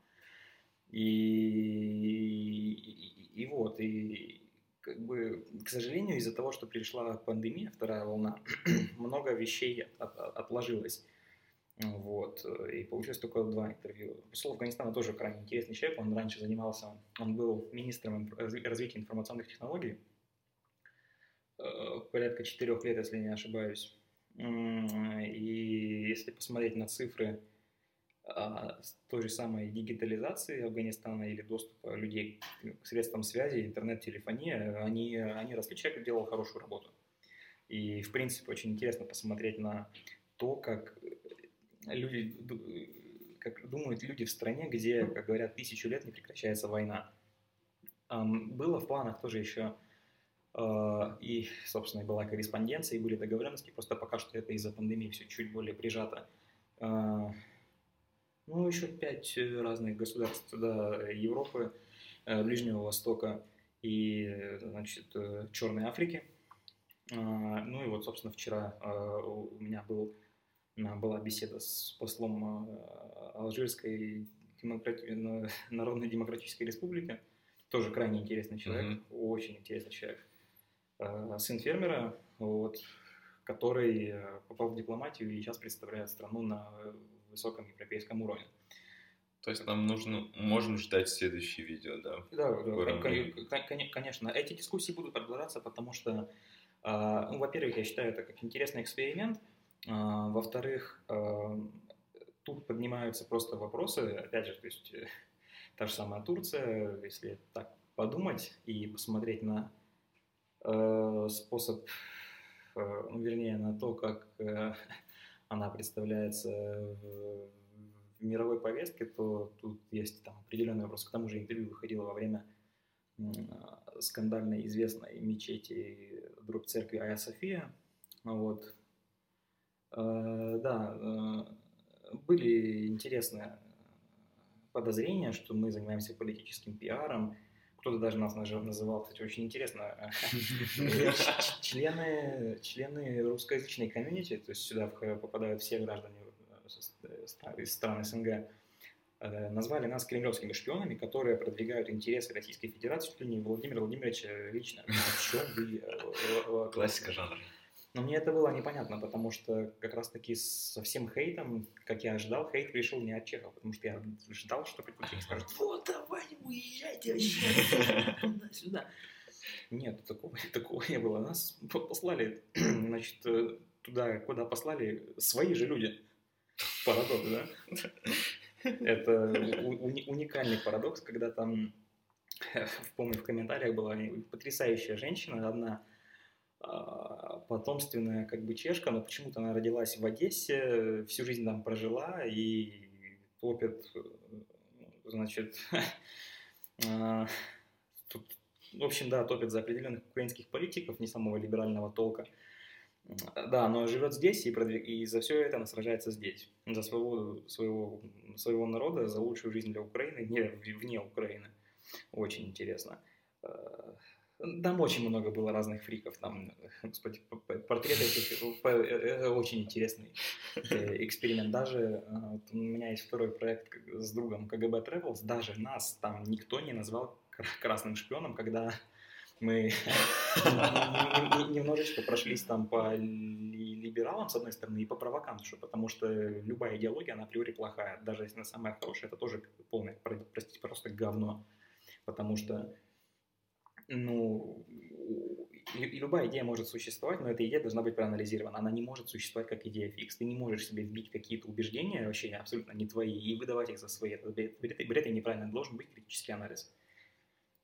И, и, и вот, и как бы, к сожалению, из-за того, что пришла пандемия, вторая волна, много вещей от- от- отложилось. Вот. И получилось только два интервью. Посол Афганистана тоже крайне интересный человек. Он раньше занимался, он был министром развития информационных технологий. Э, Порядка четырех лет, если не ошибаюсь. И если посмотреть на цифры с той же самой дигитализации Афганистана или доступа людей к средствам связи, интернет, телефония, они, они росли. Человек делал хорошую работу. И, в принципе, очень интересно посмотреть на то, как люди, как думают люди в стране, где, как говорят, тысячу лет не прекращается война. Было в планах тоже еще э, и, собственно, была корреспонденция, и были договоренности, просто пока что это из-за пандемии все чуть более прижато. Ну, еще пять э, разных государств, да, Европы, э, Ближнего Востока и, э, значит, э, Черной Африки. А, Ну и вот, собственно, вчера э, у меня был, была беседа с послом э, Алжирской демократи- на- Народной Демократической Республики. Тоже крайне интересный человек, Мгм. очень интересный человек. Э, Сын фермера, вот, который э, попал в дипломатию и сейчас представляет страну на э, высоком европейском уровне. То есть нам нужно, можем ждать следующее видео, да? Да, конечно. Эти дискуссии будут продолжаться, потому что, а, ну, во-первых, я считаю это как интересный эксперимент. А, Во-вторых, а, тут поднимаются просто вопросы, опять же, то есть э, та же самая Турция, если так подумать и посмотреть на э, способ, э, ну, вернее, на то, как она представляется в, в мировой повестке, то тут есть там определенный вопрос. К тому же интервью выходило во время м, а, скандальной известной мечети дробь церкви Айя София. Вот. Э, Да, э, были интересные подозрения, что мы занимаемся политическим пиаром. Кто-то даже нас называл, кстати, очень интересно, члены, члены русскоязычной комьюнити, то есть сюда попадают все граждане э, э, из стран СНГ, э, назвали нас кремлевскими шпионами, которые продвигают интересы Российской Федерации, чуть ли не Владимира Владимировича лично. Классика жанра. Но мне это было непонятно, потому что как раз-таки со всем хейтом, как я ожидал, хейт пришел не от Чехов, потому что я ждал, что и скажут, вот, давай, уезжайте вообще туда-сюда. Нет, такого, такого не было. Нас по- послали, значит, э, туда, куда послали свои же люди. Парадокс, да? Это уникальный парадокс, когда там, помню, в комментариях была потрясающая женщина, одна потомственная как бы чешка, но почему-то она родилась в Одессе, всю жизнь там прожила и топит э, значит, а, тут, в общем, да, топит за определенных украинских политиков, не самого либерального толка. Да, но живет здесь и, продвиг... и за все это она сражается здесь. За своего, своего, своего народа, за лучшую жизнь для Украины, не вне Украины. Очень интересно. Там очень много было разных фриков, там, господи, портреты этих, это очень интересный э, эксперимент. Даже вот у меня есть второй проект с другом КГБ Travels, даже нас там никто не назвал красным шпионом, когда мы немножечко прошлись там по либералам, с одной стороны, и по провоканту, потому что любая идеология, она априори плохая. Даже если она самая хорошая, это тоже полное, простите, просто говно. Потому что ну, и любая идея может существовать, но эта идея должна быть проанализирована. Она не может существовать как идея фикс. Ты не можешь себе вбить какие-то убеждения, вообще абсолютно не твои, и выдавать их за свои. Это бред, бред и неправильно. Должен быть критический анализ.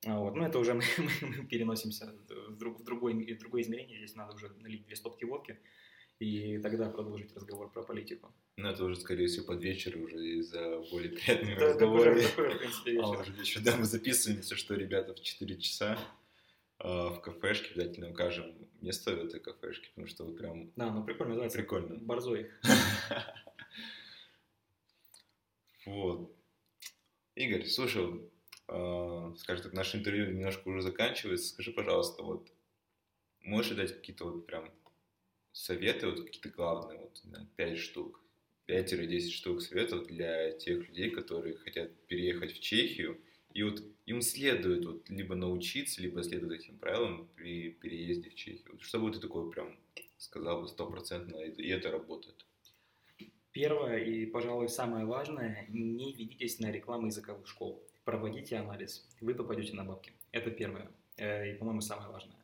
А вот. Но это уже мы, мы переносимся в, друг, в, другой, в другое измерение. Здесь надо уже налить две стопки водки и тогда продолжить разговор про политику. Ну, это уже, скорее всего, под вечер уже из-за более приятными да, разговорами. Такое, в принципе, вечер. А уже вечер, да, мы записываемся, что, ребята, в 4 часа э, в кафешке обязательно укажем место в этой кафешке, потому что вот прям... Да, ну прикольно называется. Прикольно. Борзой. Вот. Игорь, слушай, э, скажем так, наше интервью немножко уже заканчивается. Скажи, пожалуйста, вот можешь дать какие-то вот прям советы, вот какие-то главные, вот, 5 штук, 5-10 штук советов для тех людей, которые хотят переехать в Чехию, и вот им следует вот либо научиться, либо следовать этим правилам при переезде в Чехию. Вот что бы ты такое прям сказал бы стопроцентно, и это работает? Первое и, пожалуй, самое важное, не ведитесь на рекламу языковых школ. Проводите анализ, вы попадете на бабки. Это первое э, и, по-моему, самое важное.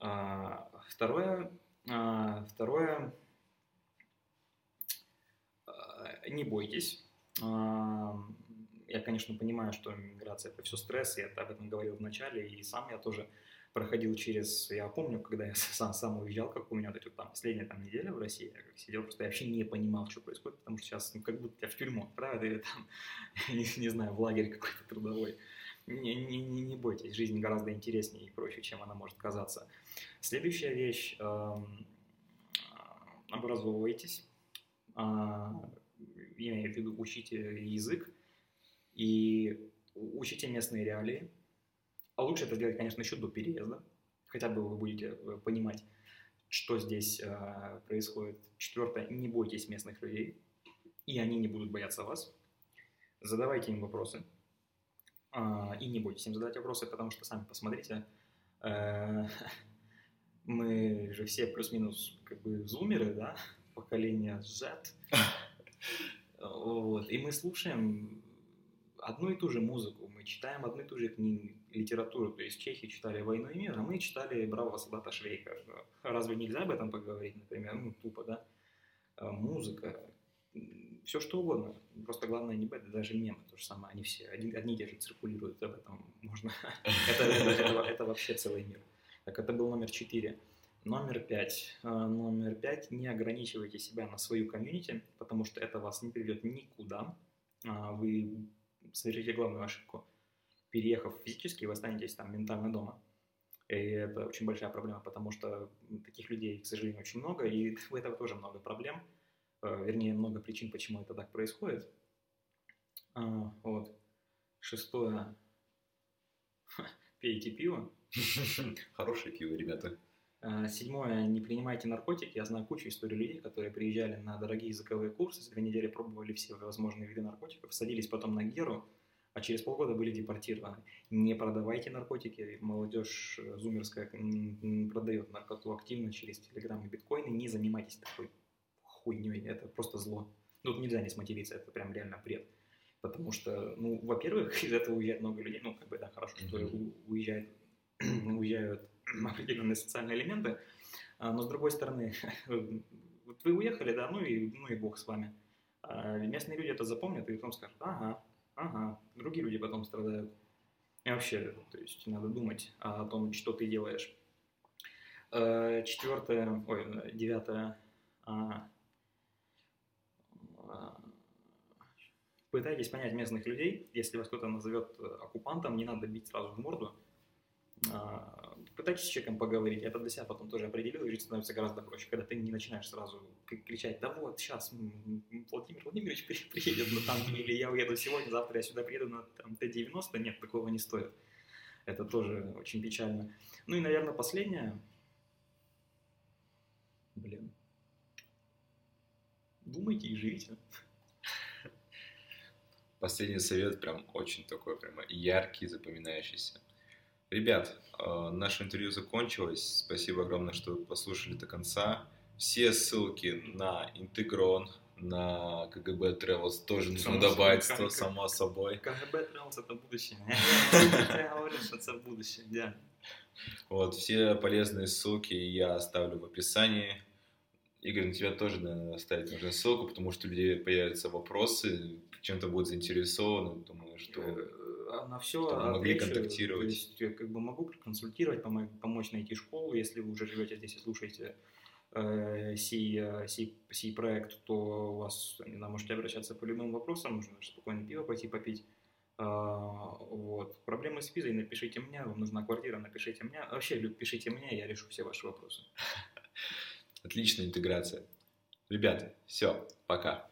А, второе, а, второе, а, не бойтесь. А, я, конечно, понимаю, что миграция – это все стресс, я об этом говорил в начале, и сам я тоже проходил через, я помню, когда я сам, сам уезжал, как у меня вот эти вот там последняя там неделя в России, я как сидел, просто я вообще не понимал, что происходит, потому что сейчас ну, как будто тебя в тюрьму отправят или там, не, не знаю, в лагерь какой-то трудовой. Не, не, не, не бойтесь, жизнь гораздо интереснее и проще, чем она может казаться. Следующая вещь, эм, образовывайтесь, а, имею в виду учите язык и учите местные реалии. А лучше это сделать, конечно, еще до переезда, хотя бы вы будете э, понимать, что здесь э, происходит. Четвертое, не бойтесь местных людей, и они не будут бояться вас. Задавайте им вопросы, э, и не бойтесь им задать вопросы, потому что сами посмотрите, э, мы же все плюс-минус как бы зумеры, да, поколение Z. Вот. И мы слушаем одну и ту же музыку, мы читаем одну и ту же книгу, литературу. То есть чехи читали «Войну и мир», а мы читали «Бравого солдата Швейка». Разве нельзя об этом поговорить, например? Ну, тупо, да? А музыка, все что угодно. Просто главное не бета, даже мемы то же самое. Они все одни, одни те же циркулируют, об этом можно... это, это, вообще целый мир. Так, это был номер 4. Номер 5. Э, номер 5. Не ограничивайте себя на свою комьюнити, потому что это вас не приведет никуда. А, вы совершите главную ошибку. Переехав физически, вы останетесь там ментально дома. И это очень большая проблема, потому что таких людей, к сожалению, очень много, и у этого тоже много проблем. Э, вернее, много причин, почему это так происходит. А, вот. Шестое. Пейте пиво. Хорошее пиво, ребята. А, седьмое. Не принимайте наркотики. Я знаю кучу историй людей, которые приезжали на дорогие языковые курсы, за две недели пробовали все возможные виды наркотиков, садились потом на геру, а через полгода были депортированы. Не продавайте наркотики. Молодежь э, зумерская продает наркоту активно через телеграм и биткоины. Не занимайтесь такой хуйней. Это просто зло. Тут нельзя не сматериться, это прям реально бред. Потому что, ну, во-первых, из этого уезжает много людей. Ну, как бы, да, хорошо, что уезжает уезжают определенные социальные элементы, а, но с другой стороны, вот вы уехали, да, ну и, ну и бог с вами. А местные люди это запомнят и потом скажут, ага, ага, другие люди потом страдают. И вообще, то есть надо думать о том, что ты делаешь. А, четвертое, ой, девятое, Пытайтесь понять местных людей. Если вас кто-то назовет э, оккупантом, не надо бить сразу в морду. А, пытайтесь с человеком поговорить. Это для себя потом тоже определил, и жить становится гораздо проще, когда ты не начинаешь сразу кричать, да вот, сейчас Владимир Владимирович приедет на танке, или я уеду сегодня, завтра я сюда приеду на там, Т-90. Нет, такого не стоит. Это тоже очень печально. Ну и, наверное, последнее. Блин. Думайте и живите. Последний совет прям очень такой прямо яркий, запоминающийся. Ребят, э, наше интервью закончилось. Спасибо огромное, что послушали до конца. Все ссылки на Интегрон, на КГБ Travels тоже нужно само добавить, собой, само собой. КГБ Travels это будущее. Я говорю, что это будущее, да. Вот, все полезные ссылки я оставлю в описании. Игорь, на тебя тоже, наверное, оставить нужно ссылку, потому что у людей появятся вопросы, чем-то будут заинтересованы. Думаю, что э, на все могли контактировать. То есть я как бы могу проконсультировать, помочь найти школу, если вы уже живете здесь и слушаете э, сей, э, сей, сей проект, то у вас, не знаю, можете обращаться по любым вопросам, можно спокойно пиво пойти попить. А, вот. Проблемы с визой, напишите мне, вам нужна квартира, напишите мне. Вообще, пишите мне, я решу все ваши вопросы. Отличная интеграция. Ребята, все, пока.